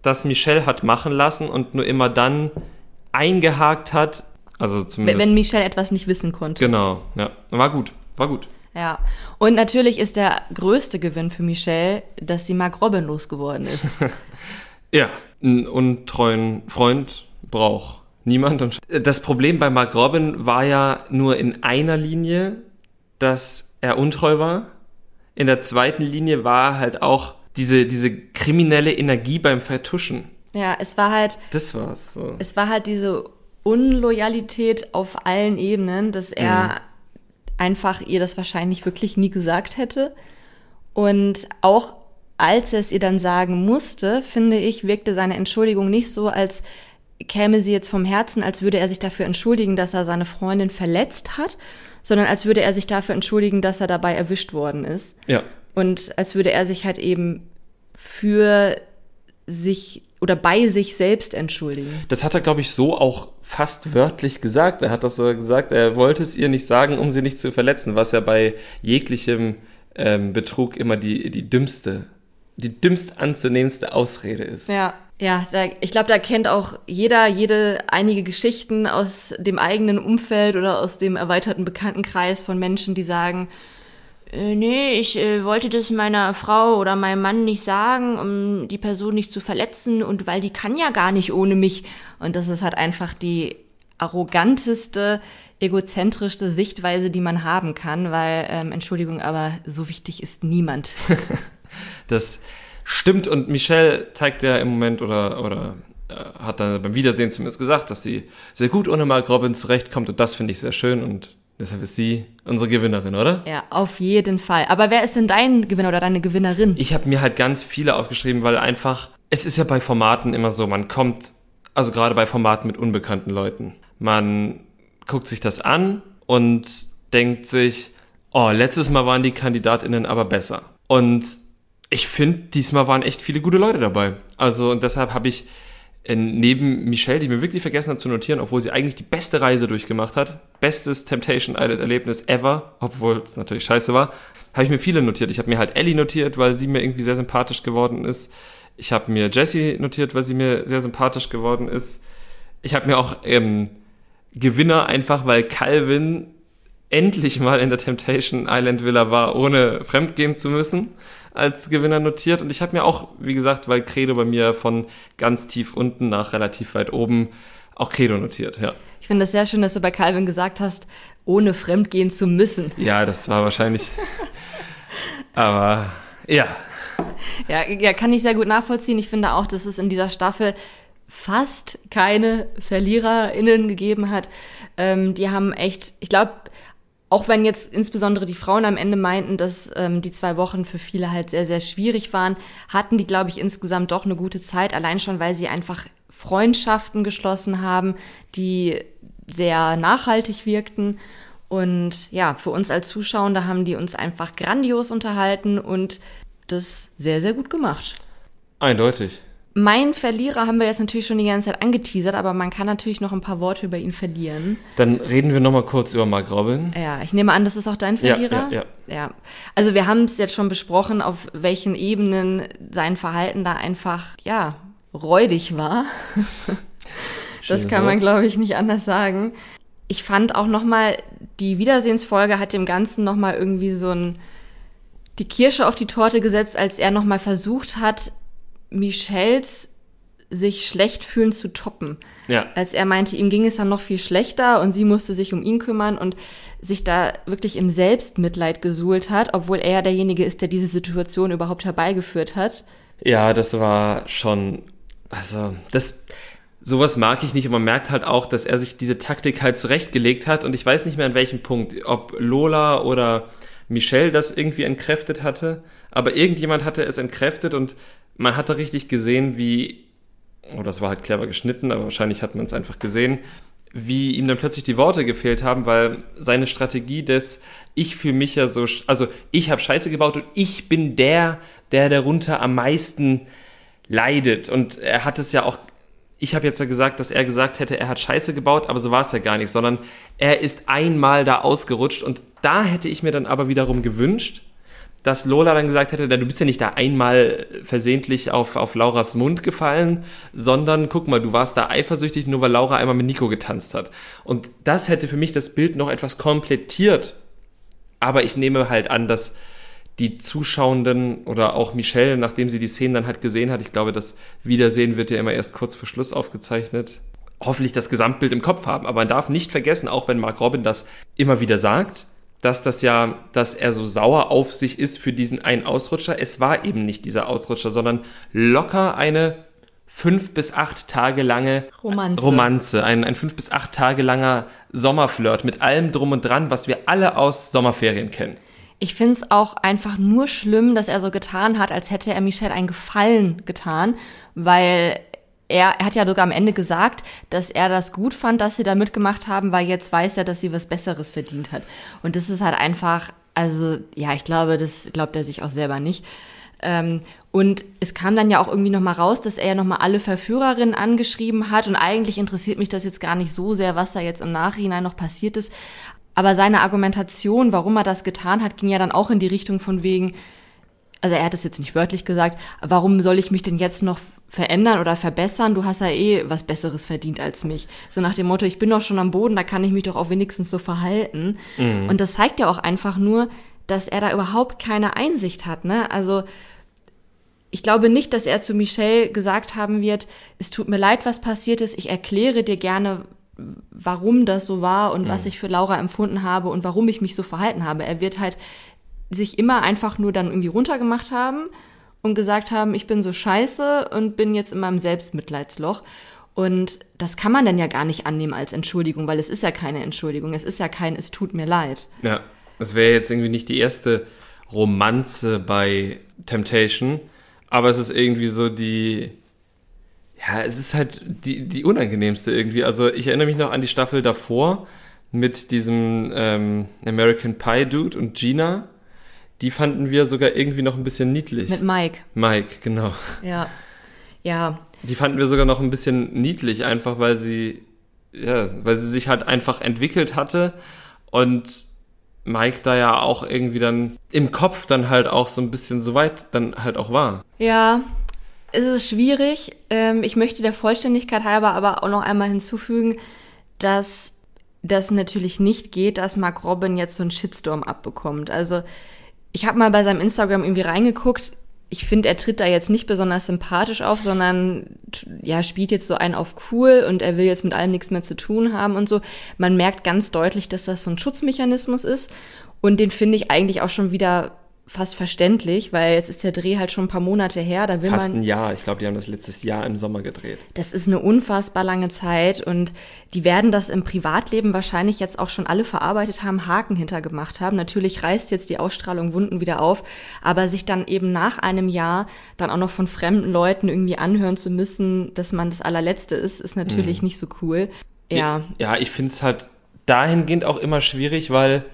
dass Michelle hat machen lassen und nur immer dann eingehakt hat. Also zumindest. wenn Michelle etwas nicht wissen konnte. genau, ja. War gut, war gut. Ja. Und natürlich ist der größte Gewinn für Michelle, dass sie Mark Robin losgeworden ist. (laughs) Ja, einen untreuen Freund braucht niemand. Und das Problem bei Mark Robin war ja nur in einer Linie, dass er untreu war. In der zweiten Linie war halt auch diese, diese kriminelle Energie beim Vertuschen. ja, es war halt, Das war's. So. es war halt diese Unloyalität auf allen Ebenen, dass er einfach ihr das wahrscheinlich wirklich nie gesagt hätte. Und auch als er es ihr dann sagen musste, finde ich, wirkte seine Entschuldigung nicht so, als käme sie jetzt vom Herzen, als würde er sich dafür entschuldigen, dass er seine Freundin verletzt hat, sondern als würde er sich dafür entschuldigen, dass er dabei erwischt worden ist. Ja, Und als würde er sich halt eben für sich oder bei sich selbst entschuldigen. das hat er, glaube ich, so auch fast wörtlich gesagt. Er hat das so gesagt, er wollte es ihr nicht sagen, um sie nicht zu verletzen, was ja bei jeglichem ähm, Betrug immer die, die dümmste, die dümmst anzunehmendste Ausrede ist. Ja, ja, da, ich glaube, da kennt auch jeder, jede einige Geschichten aus dem eigenen Umfeld oder aus dem erweiterten Bekanntenkreis von Menschen, die sagen, äh, nee, ich äh, wollte das meiner Frau oder meinem Mann nicht sagen, um die Person nicht zu verletzen und weil die kann ja gar nicht ohne mich. Und das ist halt einfach die arroganteste, egozentrischste Sichtweise, die man haben kann, weil, ähm, Entschuldigung, aber so wichtig ist niemand. (laughs) Das stimmt und Michelle zeigt ja im Moment oder, oder äh, hat dann beim Wiedersehen zumindest gesagt, dass sie sehr gut ohne Mark Robin zurechtkommt und das finde ich sehr schön und deshalb ist sie unsere Gewinnerin, oder? Ja, auf jeden Fall. Aber wer ist denn dein Gewinner oder deine Gewinnerin? Ich habe mir halt ganz viele aufgeschrieben, weil einfach, es ist ja bei Formaten immer so, man kommt, also gerade bei Formaten mit unbekannten Leuten, man guckt sich das an und denkt sich, oh, letztes Mal waren die KandidatInnen aber besser. Und ich finde, diesmal waren echt viele gute Leute dabei. Also und deshalb habe ich neben Michelle, die mir wirklich vergessen hat zu notieren, obwohl sie eigentlich die beste Reise durchgemacht hat, bestes Temptation Island Erlebnis ever, obwohl es natürlich scheiße war, habe ich mir viele notiert. Ich habe mir halt Ellie notiert, weil sie mir irgendwie sehr sympathisch geworden ist. Ich habe mir Jessie notiert, weil sie mir sehr sympathisch geworden ist. Ich habe mir auch ähm, Gewinner einfach, weil Calvin endlich mal in der Temptation Island Villa war, ohne fremdgehen zu müssen, als Gewinner notiert. Und ich habe mir auch, wie gesagt, weil Credo bei mir von ganz tief unten nach relativ weit oben auch Credo notiert, ja. Ich finde das sehr schön, dass du bei Calvin gesagt hast, ohne fremdgehen zu müssen. Ja, das war wahrscheinlich. aber ja. ja. Ja, kann ich sehr gut nachvollziehen. Ich finde auch, dass es in dieser Staffel fast keine VerliererInnen gegeben hat. Ähm, die haben echt, ich glaube, auch wenn jetzt insbesondere die Frauen am Ende meinten, dass ähm, die zwei Wochen für viele halt sehr, sehr schwierig waren, hatten die, glaube ich, insgesamt doch eine gute Zeit, allein schon, weil sie einfach Freundschaften geschlossen haben, die sehr nachhaltig wirkten. Und ja, für uns als Zuschauer haben die uns einfach grandios unterhalten und das sehr, sehr gut gemacht. Eindeutig. Mein Verlierer haben wir jetzt natürlich schon die ganze Zeit angeteasert, aber man kann natürlich noch ein paar Worte über ihn verlieren. Dann reden wir noch mal kurz über Mark Robin. Ja, ich nehme an, das ist auch dein Verlierer. Ja, ja, ja. ja. Also wir haben es jetzt schon besprochen, auf welchen Ebenen sein Verhalten da einfach, ja, räudig war. (laughs) das kann man, glaube ich, nicht anders sagen. Ich fand auch noch mal, die Wiedersehensfolge hat dem Ganzen noch mal irgendwie so ein die Kirsche auf die Torte gesetzt, als er noch mal versucht hat, Michels sich schlecht fühlen zu toppen. Ja. Als er meinte, ihm ging es dann noch viel schlechter und sie musste sich um ihn kümmern und sich da wirklich im Selbstmitleid gesuhlt hat, obwohl er derjenige ist, der diese Situation überhaupt herbeigeführt hat. Ja, das war schon, also, das, sowas mag ich nicht und man merkt halt auch, dass er sich diese Taktik halt zurechtgelegt hat und ich weiß nicht mehr an welchem Punkt, ob Lola oder Michelle das irgendwie entkräftet hatte, aber irgendjemand hatte es entkräftet und man hatte richtig gesehen, wie, oh, das war halt clever geschnitten, aber wahrscheinlich hat man es einfach gesehen, wie ihm dann plötzlich die Worte gefehlt haben, weil seine Strategie des ich fühle mich ja so, also ich habe Scheiße gebaut und ich bin der, der darunter am meisten leidet. Und er hat es ja auch ich habe jetzt ja gesagt, dass er gesagt hätte, er hat Scheiße gebaut, aber so war es ja gar nicht, sondern er ist einmal da ausgerutscht und da hätte ich mir dann aber wiederum gewünscht, dass Lola dann gesagt hätte, du bist ja nicht da einmal versehentlich auf, auf Lauras Mund gefallen, sondern guck mal, du warst da eifersüchtig, nur weil Laura einmal mit Nico getanzt hat. Und das hätte für mich das Bild noch etwas komplettiert. Aber ich nehme halt an, dass die Zuschauenden oder auch Michelle, nachdem sie die Szenen dann halt gesehen hat, ich glaube, das Wiedersehen wird ja immer erst kurz vor Schluss aufgezeichnet, hoffentlich das Gesamtbild im Kopf haben. Aber man darf nicht vergessen, auch wenn Mark Robin das immer wieder sagt, dass das ja, dass er so sauer auf sich ist für diesen einen Ausrutscher. Es war eben nicht dieser Ausrutscher, sondern locker eine fünf bis acht Tage lange Romanze. Romanze, ein, ein fünf bis acht Tage langer Sommerflirt mit allem drum und dran, was wir alle aus Sommerferien kennen. Ich finde es auch einfach nur schlimm, dass er so getan hat, als hätte er Michelle einen Gefallen getan, weil er, er hat ja sogar am Ende gesagt, dass er das gut fand, dass sie da mitgemacht haben, weil jetzt weiß er, dass sie was Besseres verdient hat. Und das ist halt einfach, also ja, ich glaube, das glaubt er sich auch selber nicht. Ähm, und es kam dann ja auch irgendwie nochmal raus, dass er ja nochmal alle Verführerinnen angeschrieben hat. Und eigentlich interessiert mich das jetzt gar nicht so sehr, was da jetzt im Nachhinein noch passiert ist. Aber seine Argumentation, warum er das getan hat, ging ja dann auch in die Richtung von wegen, also er hat es jetzt nicht wörtlich gesagt, warum soll ich mich denn jetzt noch verändern oder verbessern? Du hast ja eh was Besseres verdient als mich. So nach dem Motto, ich bin doch schon am Boden, da kann ich mich doch auch wenigstens so verhalten. Mhm. Und das zeigt ja auch einfach nur, dass er da überhaupt keine Einsicht hat, ne? Also, ich glaube nicht, dass er zu Michelle gesagt haben wird, es tut mir leid, was passiert ist, ich erkläre dir gerne, warum das so war und mhm. was ich für Laura empfunden habe und warum ich mich so verhalten habe. Er wird halt sich immer einfach nur dann irgendwie runtergemacht haben und gesagt haben, ich bin so scheiße und bin jetzt in meinem Selbstmitleidsloch. Und das kann man dann ja gar nicht annehmen als Entschuldigung, weil es ist ja keine Entschuldigung. Es ist ja kein, es tut mir leid. Ja, das wäre jetzt irgendwie nicht die erste Romanze bei Temptation, aber es ist irgendwie so die, ja, es ist halt die, die unangenehmste irgendwie. Also ich erinnere mich noch an die Staffel davor mit diesem ähm, American Pie Dude und Gina die fanden wir sogar irgendwie noch ein bisschen niedlich. Mit Mike. Mike, genau. Ja. Ja. Die fanden wir sogar noch ein bisschen niedlich, einfach weil sie, ja, weil sie sich halt einfach entwickelt hatte und Mike da ja auch irgendwie dann im Kopf dann halt auch so ein bisschen so weit dann halt auch war. Ja, es ist schwierig. Ähm, ich möchte der Vollständigkeit halber aber auch noch einmal hinzufügen, dass das natürlich nicht geht, dass Mark Robin jetzt so einen Shitstorm abbekommt. Also ich habe mal bei seinem Instagram irgendwie reingeguckt. Ich finde, er tritt da jetzt nicht besonders sympathisch auf, sondern ja, spielt jetzt so einen auf cool und er will jetzt mit allem nichts mehr zu tun haben und so. Man merkt ganz deutlich, dass das so ein Schutzmechanismus ist. Und den finde ich eigentlich auch schon wieder fast verständlich, weil jetzt ist der Dreh halt schon ein paar Monate her. Da will Fast man, ein Jahr. Ich glaube, die haben das letztes Jahr im Sommer gedreht. Das ist eine unfassbar lange Zeit und die werden das im Privatleben wahrscheinlich jetzt auch schon alle verarbeitet haben, Haken hintergemacht haben. Natürlich reißt jetzt die Ausstrahlung Wunden wieder auf, aber sich dann eben nach einem Jahr dann auch noch von fremden Leuten irgendwie anhören zu müssen, dass man das allerletzte ist, ist natürlich mhm. nicht so cool. Ja. Ja, ich finde es halt dahingehend auch immer schwierig, weil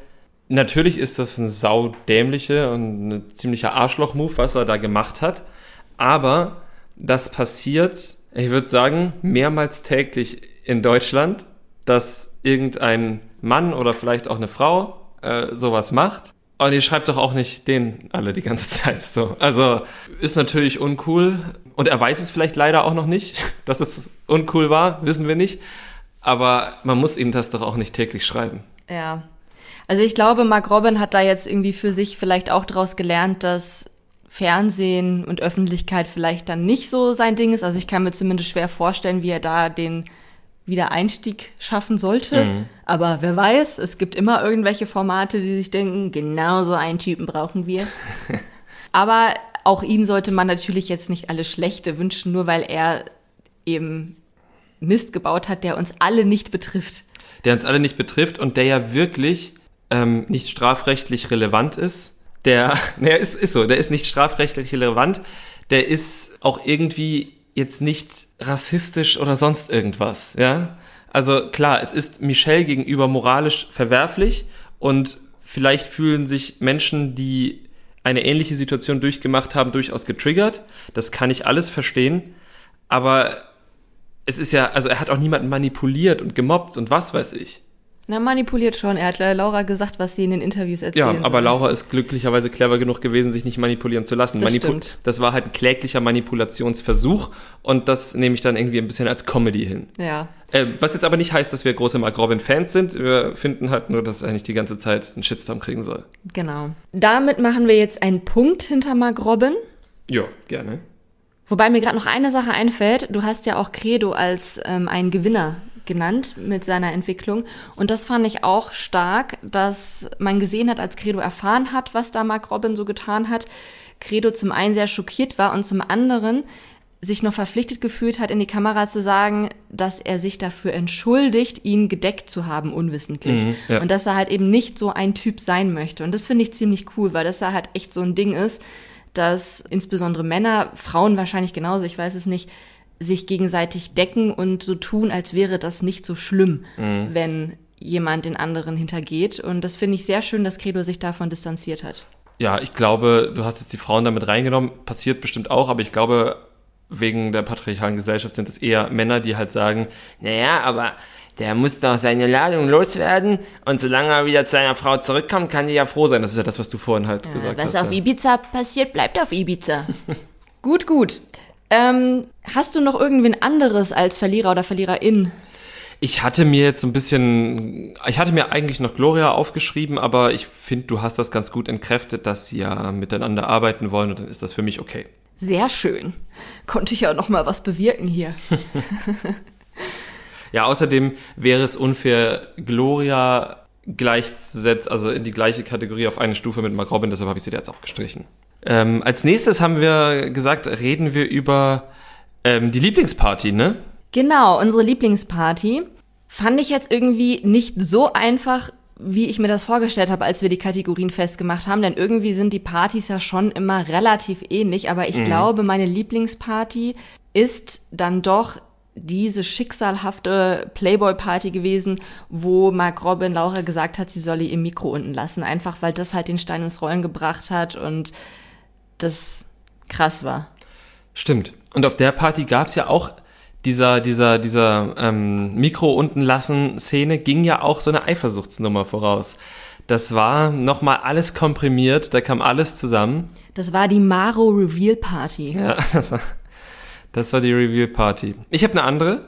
Natürlich ist das ein saudämliche und ein ziemlicher Arschloch-Move, was er da gemacht hat. Aber das passiert, ich würde sagen, mehrmals täglich in Deutschland, dass irgendein Mann oder vielleicht auch eine Frau äh, sowas macht. Und ihr schreibt doch auch nicht den alle die ganze (laughs) Zeit so. Also ist natürlich uncool. Und er weiß es vielleicht leider auch noch nicht, (laughs) dass es uncool war, wissen wir nicht. Aber man muss ihm das doch auch nicht täglich schreiben. Ja, also ich glaube, Mark Robin hat da jetzt irgendwie für sich vielleicht auch daraus gelernt, dass Fernsehen und Öffentlichkeit vielleicht dann nicht so sein Ding ist. Also ich kann mir zumindest schwer vorstellen, wie er da den Wiedereinstieg schaffen sollte. Mhm. Aber wer weiß, es gibt immer irgendwelche Formate, die sich denken, genau so einen Typen brauchen wir. (laughs) Aber auch ihm sollte man natürlich jetzt nicht alles Schlechte wünschen, nur weil er eben Mist gebaut hat, der uns alle nicht betrifft. Der uns alle nicht betrifft und der ja wirklich ähm, nicht strafrechtlich relevant ist. Der, (laughs) naja, ist, ist so, der ist nicht strafrechtlich relevant. Der ist auch irgendwie jetzt nicht rassistisch oder sonst irgendwas, ja. Also klar, es ist Michelle gegenüber moralisch verwerflich und vielleicht fühlen sich Menschen, die eine ähnliche Situation durchgemacht haben, durchaus getriggert. Das kann ich alles verstehen. Aber es ist ja, also er hat auch niemanden manipuliert und gemobbt und was weiß ich. Na, manipuliert schon. Er hat Laura gesagt, was sie in den Interviews erzählt. Ja, aber soll. Laura ist glücklicherweise clever genug gewesen, sich nicht manipulieren zu lassen. Das, Manipu stimmt. das war halt ein kläglicher Manipulationsversuch und das nehme ich dann irgendwie ein bisschen als Comedy hin. Ja. Äh, was jetzt aber nicht heißt, dass wir große Mark Robin-Fans sind. Wir finden halt nur, dass er nicht die ganze Zeit einen Shitstorm kriegen soll. Genau. Damit machen wir jetzt einen Punkt hinter Mark Robin. Ja, gerne. Wobei mir gerade noch eine Sache einfällt. Du hast ja auch Credo als ähm, einen Gewinner genannt mit seiner Entwicklung. Und das fand ich auch stark, dass man gesehen hat, als Credo erfahren hat, was da Mark Robin so getan hat. Credo zum einen sehr schockiert war und zum anderen sich noch verpflichtet gefühlt hat, in die Kamera zu sagen, dass er sich dafür entschuldigt, ihn gedeckt zu haben, unwissentlich. Mhm, ja. Und dass er halt eben nicht so ein Typ sein möchte. Und das finde ich ziemlich cool, weil das da halt echt so ein Ding ist, dass insbesondere Männer, Frauen wahrscheinlich genauso, ich weiß es nicht, sich gegenseitig decken und so tun, als wäre das nicht so schlimm, mhm. wenn jemand den anderen hintergeht. Und das finde ich sehr schön, dass Credo sich davon distanziert hat. Ja, ich glaube, du hast jetzt die Frauen damit reingenommen, passiert bestimmt auch, aber ich glaube, wegen der patriarchalen Gesellschaft sind es eher Männer, die halt sagen, naja, aber der muss doch seine Ladung loswerden und solange er wieder zu seiner Frau zurückkommt, kann die ja froh sein. Das ist ja das, was du vorhin halt ja, gesagt was hast. Was auf Ibiza passiert, bleibt auf Ibiza. (laughs) gut, gut. Ähm, hast du noch irgendwen anderes als Verlierer oder Verliererin? Ich hatte mir jetzt so ein bisschen, ich hatte mir eigentlich noch Gloria aufgeschrieben, aber ich finde, du hast das ganz gut entkräftet, dass sie ja miteinander arbeiten wollen und dann ist das für mich okay. Sehr schön. Konnte ich ja noch mal was bewirken hier. (laughs) ja, außerdem wäre es unfair, Gloria gleichzusetzen, also in die gleiche Kategorie auf eine Stufe mit Mark Robin, deshalb habe ich sie jetzt auch gestrichen. Ähm, als nächstes haben wir gesagt, reden wir über ähm, die Lieblingsparty, ne? Genau, unsere Lieblingsparty. Fand ich jetzt irgendwie nicht so einfach, wie ich mir das vorgestellt habe, als wir die Kategorien festgemacht haben, denn irgendwie sind die Partys ja schon immer relativ ähnlich, aber ich mhm. glaube, meine Lieblingsparty ist dann doch diese schicksalhafte Playboy-Party gewesen, wo Mark Robin Laura gesagt hat, sie solle ihr Mikro unten lassen, einfach weil das halt den Stein ins Rollen gebracht hat und das krass war. Stimmt. Und auf der Party gab es ja auch dieser, dieser, dieser ähm, Mikro unten lassen Szene ging ja auch so eine Eifersuchtsnummer voraus. Das war nochmal alles komprimiert, da kam alles zusammen. Das war die Maro Reveal Party. Ja, (laughs) das war, das war die Reveal Party. Ich habe eine andere.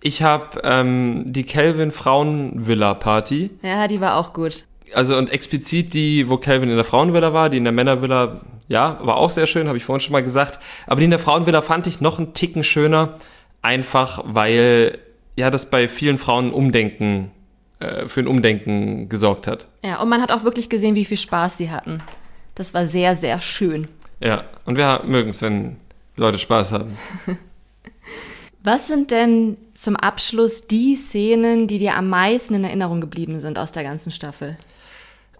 Ich habe ähm, die Kelvin Frauenvilla Party. Ja, die war auch gut. Also und explizit die, wo Kelvin in der Frauenvilla war, die in der Männervilla, ja, war auch sehr schön, habe ich vorhin schon mal gesagt. Aber die in der Frauenvilla fand ich noch einen Ticken schöner, einfach weil ja das bei vielen Frauen Umdenken äh, für ein Umdenken gesorgt hat. Ja, und man hat auch wirklich gesehen, wie viel Spaß sie hatten. Das war sehr, sehr schön. Ja, und wir mögen es, wenn Leute Spaß haben. (laughs) Was sind denn zum Abschluss die Szenen, die dir am meisten in Erinnerung geblieben sind aus der ganzen Staffel?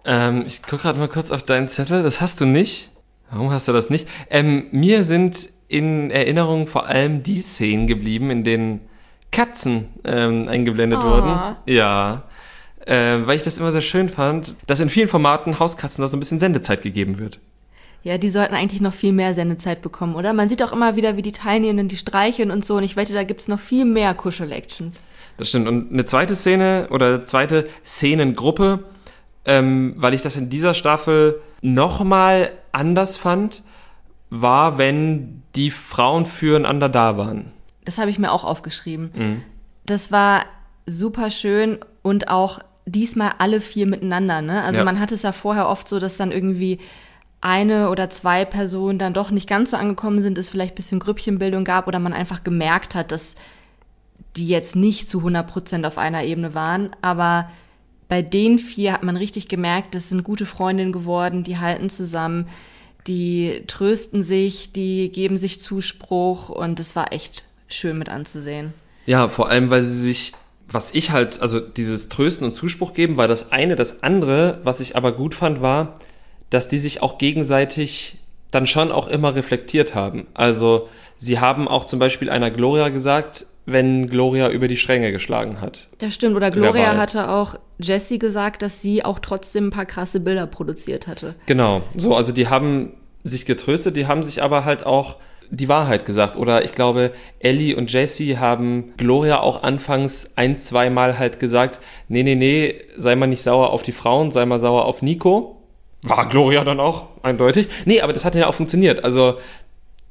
Ähm, ich gucke gerade mal kurz auf deinen Zettel. Das hast du nicht. Warum hast du das nicht? Ähm, mir sind in Erinnerung vor allem die Szenen geblieben, in denen Katzen ähm, eingeblendet Oh. wurden. Ja. Äh, weil ich das immer sehr schön fand, dass in vielen Formaten Hauskatzen da so ein bisschen Sendezeit gegeben wird. Ja, die sollten eigentlich noch viel mehr Sendezeit bekommen, oder? Man sieht auch immer wieder, wie die Teilnehmenden die streicheln und so. Und ich wette, da gibt's noch viel mehr Kuschel-Actions. Das stimmt. Und eine zweite Szene oder zweite Szenengruppe, ähm, weil ich das in dieser Staffel nochmal anders fand, war, wenn die Frauen füreinander da waren. Das habe ich mir auch aufgeschrieben. Das war super schön und auch diesmal alle vier miteinander. Ne? Also Ja. man hat es ja vorher oft so, dass dann irgendwie eine oder zwei Personen dann doch nicht ganz so angekommen sind, es vielleicht ein bisschen Grüppchenbildung gab oder man einfach gemerkt hat, dass die jetzt nicht zu 100 Prozent auf einer Ebene waren. Aber bei den vier hat man richtig gemerkt, das sind gute Freundinnen geworden, die halten zusammen, die trösten sich, die geben sich Zuspruch und es war echt schön mit anzusehen. Ja, vor allem, weil sie sich, was ich halt, also dieses Trösten und Zuspruch geben, war das eine. Das andere, was ich aber gut fand, war, dass die sich auch gegenseitig dann schon auch immer reflektiert haben. Also sie haben auch zum Beispiel einer Gloria gesagt, wenn Gloria über die Stränge geschlagen hat. Das stimmt. Oder Gloria Verbal. hatte auch Jessie gesagt, dass sie auch trotzdem ein paar krasse Bilder produziert hatte. Genau. So, also die haben sich getröstet, die haben sich aber halt auch die Wahrheit gesagt. Oder ich glaube, Ellie und Jessie haben Gloria auch anfangs ein, zweimal halt gesagt, nee, nee, nee, sei mal nicht sauer auf die Frauen, sei mal sauer auf Nico. War Gloria dann auch, eindeutig. Nee, aber das hat ja auch funktioniert. Also,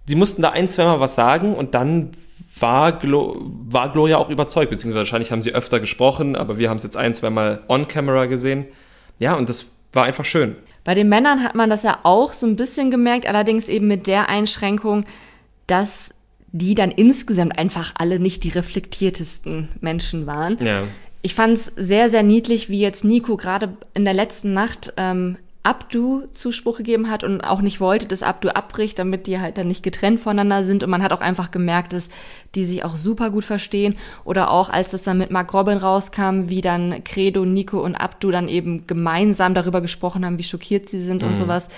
die mussten da ein, zweimal was sagen und dann war, Glo war Gloria auch überzeugt, beziehungsweise wahrscheinlich haben sie öfter gesprochen, aber wir haben es jetzt ein, zweimal on camera gesehen. Ja, und das war einfach schön. Bei den Männern hat man das ja auch so ein bisschen gemerkt, allerdings eben mit der Einschränkung, dass die dann insgesamt einfach alle nicht die reflektiertesten Menschen waren. Ja. Ich fand es sehr, sehr niedlich, wie jetzt Nico gerade in der letzten Nacht ähm, Abdu Zuspruch gegeben hat und auch nicht wollte, dass Abdu abbricht, damit die halt dann nicht getrennt voneinander sind. Und man hat auch einfach gemerkt, dass die sich auch super gut verstehen. Oder auch, als das dann mit Mark Robin rauskam, wie dann Credo, Nico und Abdu dann eben gemeinsam darüber gesprochen haben, wie schockiert sie sind und sowas.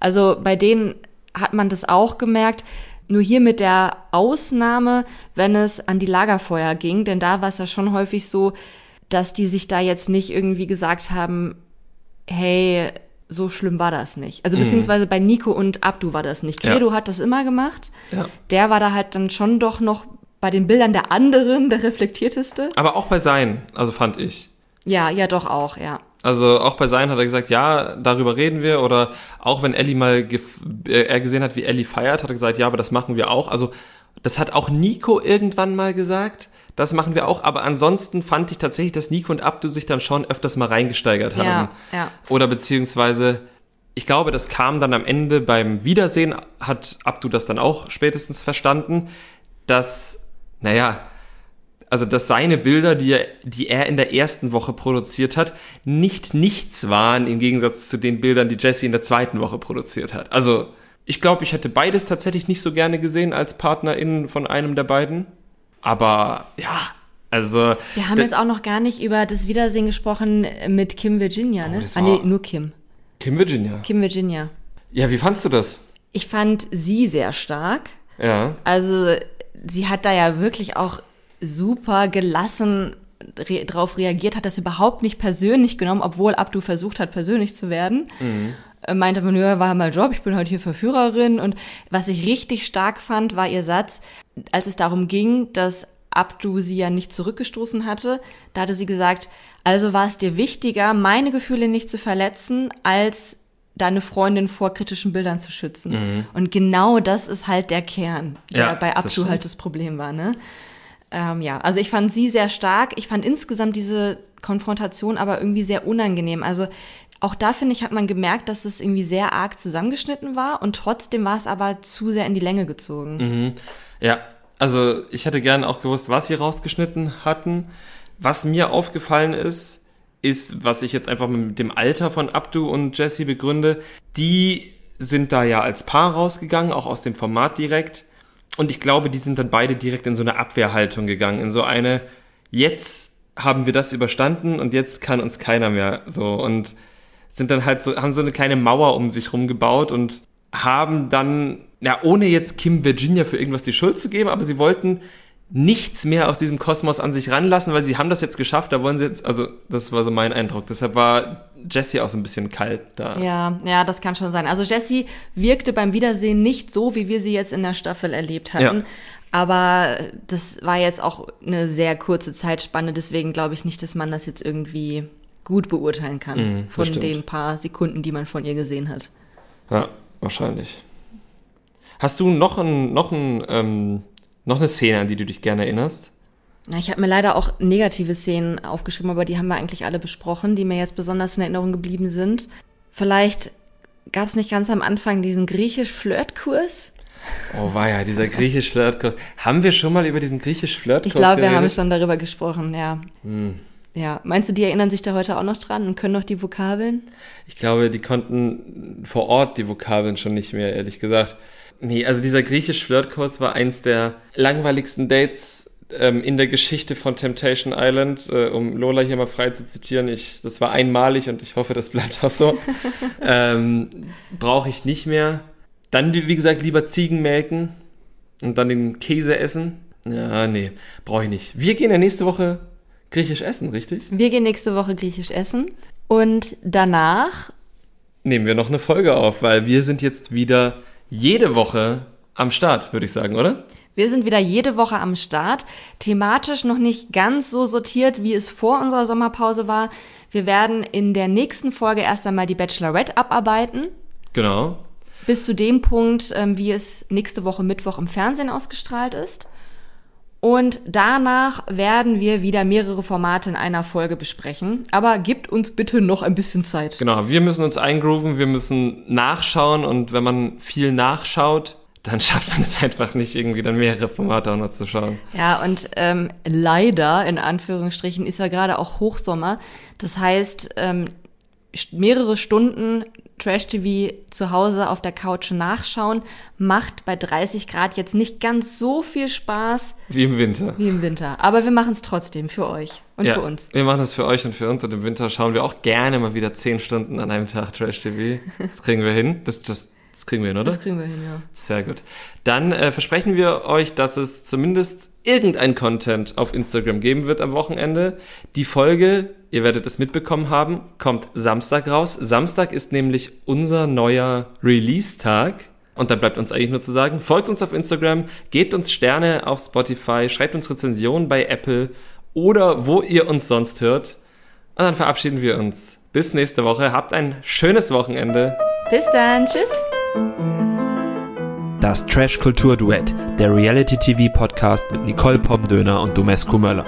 Also bei denen hat man das auch gemerkt. Nur hier mit der Ausnahme, wenn es an die Lagerfeuer ging, denn da war es ja schon häufig so, dass die sich da jetzt nicht irgendwie gesagt haben, hey, so schlimm war das nicht. Also beziehungsweise bei Nico und Abdu war das nicht. Ja. Credo hat das immer gemacht. Ja. Der war da halt dann schon doch noch bei den Bildern der anderen der reflektierteste. Aber auch bei sein, also fand ich. Ja, ja, doch auch, ja. Also auch bei sein hat er gesagt, ja, darüber reden wir. Oder auch wenn Ellie mal gef- äh, er gesehen hat, wie Ellie feiert, hat er gesagt, ja, aber das machen wir auch. Also das hat auch Nico irgendwann mal gesagt. Das machen wir auch. Aber ansonsten fand ich tatsächlich, dass Nico und Abdu sich dann schon öfters mal reingesteigert haben. Ja, ja. Oder beziehungsweise, ich glaube, das kam dann am Ende beim Wiedersehen, hat Abdu das dann auch spätestens verstanden, dass, naja, also dass seine Bilder, die er, die er in der ersten Woche produziert hat, nicht nichts waren im Gegensatz zu den Bildern, die Jesse in der zweiten Woche produziert hat. Also ich glaube, ich hätte beides tatsächlich nicht so gerne gesehen als PartnerInnen von einem der beiden. Aber ja, also Wir haben jetzt auch noch gar nicht über das Wiedersehen gesprochen mit Kim Virginia, ne? das ah, nee, nur Kim. Kim Virginia. Kim Virginia. Ja, wie fandst du das? Ich fand sie sehr stark. Ja. Also sie hat da ja wirklich auch super gelassen re drauf reagiert, hat das überhaupt nicht persönlich genommen, obwohl Abdu versucht hat, persönlich zu werden. Äh, Meinte man, ja, war mein Job, ich bin heute hier Verführerin. Und was ich richtig stark fand, war ihr Satz, als es darum ging, dass Abdu sie ja nicht zurückgestoßen hatte, da hatte sie gesagt, also war es dir wichtiger, meine Gefühle nicht zu verletzen, als deine Freundin vor kritischen Bildern zu schützen. Und genau das ist halt der Kern, der Ja, bei Abdu halt das Problem war, ne? Ähm, ja, also ich fand sie sehr stark. Ich fand insgesamt diese Konfrontation aber irgendwie sehr unangenehm. Also auch da finde ich, hat man gemerkt, dass es irgendwie sehr arg zusammengeschnitten war und trotzdem war es aber zu sehr in die Länge gezogen. Mhm. Ja, also ich hätte gerne auch gewusst, was sie rausgeschnitten hatten. Was mir aufgefallen ist, ist, was ich jetzt einfach mit dem Alter von Abdu und Jesse begründe, die sind da ja als Paar rausgegangen, auch aus dem Format direkt. Und ich glaube, die sind dann beide direkt in so eine Abwehrhaltung gegangen, in so eine, jetzt haben wir das überstanden und jetzt kann uns keiner mehr so und sind dann halt so, haben so eine kleine Mauer um sich rumgebaut und haben dann, ja, ohne jetzt Kim Virginia für irgendwas die Schuld zu geben, aber sie wollten nichts mehr aus diesem Kosmos an sich ranlassen, weil sie haben das jetzt geschafft, da wollen sie jetzt, also das war so mein Eindruck. Deshalb war Jessie auch so ein bisschen kalt da. Ja, ja, das kann schon sein. Also Jessie wirkte beim Wiedersehen nicht so, wie wir sie jetzt in der Staffel erlebt hatten. Ja. Aber das war jetzt auch eine sehr kurze Zeitspanne, deswegen glaube ich nicht, dass man das jetzt irgendwie gut beurteilen kann mm, von den paar Sekunden, die man von ihr gesehen hat. Ja, wahrscheinlich. Hast du noch ein, noch ein ähm, noch eine Szene, an die du dich gerne erinnerst? Na, ich habe mir leider auch negative Szenen aufgeschrieben, aber die haben wir eigentlich alle besprochen, die mir jetzt besonders in Erinnerung geblieben sind. Vielleicht gab es nicht ganz am Anfang diesen griechisch-Flirtkurs. Oh war ja, dieser griechisch-Flirtkurs. Haben wir schon mal über diesen griechisch-Flirtkurs Ich glaube, wir haben schon darüber gesprochen, ja. Hm. Ja, meinst du, die erinnern sich da heute auch noch dran und können noch die Vokabeln? Ich glaube, die konnten vor Ort die Vokabeln schon nicht mehr, ehrlich gesagt. Nee, also dieser griechisch Flirtkurs war eins der langweiligsten Dates ähm, in der Geschichte von Temptation Island, äh, um Lola hier mal frei zu zitieren. Ich, das war einmalig und ich hoffe, das bleibt auch so. (laughs) ähm, Brauche ich nicht mehr. Dann, wie gesagt, lieber Ziegen melken und dann den Käse essen. Ja, nee, brauche ich nicht. Wir gehen ja nächste Woche griechisch essen, richtig? Wir gehen nächste Woche griechisch essen. Und danach nehmen wir noch eine Folge auf, weil wir sind jetzt wieder jede Woche am Start, würde ich sagen, oder? Wir sind wieder jede Woche am Start. Thematisch noch nicht ganz so sortiert, wie es vor unserer Sommerpause war. Wir werden in der nächsten Folge erst einmal die Bachelorette abarbeiten. Genau. Bis zu dem Punkt, ähm, wie es nächste Woche Mittwoch im Fernsehen ausgestrahlt ist. Und danach werden wir wieder mehrere Formate in einer Folge besprechen. Aber gebt uns bitte noch ein bisschen Zeit. Genau, wir müssen uns eingrooven, wir müssen nachschauen und wenn man viel nachschaut, dann (laughs) schafft man es einfach nicht, irgendwie dann mehrere Formate auch noch zu schauen. Ja, und ähm, leider, in Anführungsstrichen, ist ja gerade auch Hochsommer. Das heißt, ähm, mehrere Stunden Trash-TV zu Hause auf der Couch nachschauen, macht bei 30 Grad jetzt nicht ganz so viel Spaß. Wie im Winter. Wie im Winter. Aber wir machen es trotzdem für euch und ja, für uns. Wir machen es für euch und für uns und im Winter schauen wir auch gerne mal wieder 10 Stunden an einem Tag Trash-TV. Das kriegen wir hin. Das, das, das kriegen wir hin, oder? Das kriegen wir hin, ja. Sehr gut. Dann äh, versprechen wir euch, dass es zumindest irgendein Content auf Instagram geben wird am Wochenende. Die Folge, ihr werdet es mitbekommen haben, kommt Samstag raus. Samstag ist nämlich unser neuer Release-Tag. Und dann bleibt uns eigentlich nur zu sagen, folgt uns auf Instagram, gebt uns Sterne auf Spotify, schreibt uns Rezensionen bei Apple oder wo ihr uns sonst hört. Und dann verabschieden wir uns. Bis nächste Woche. Habt ein schönes Wochenende. Bis dann. Tschüss. Das Trash Kultur Duett, der Reality TV Podcast mit Nicole Pomdöner und Domescu Möller.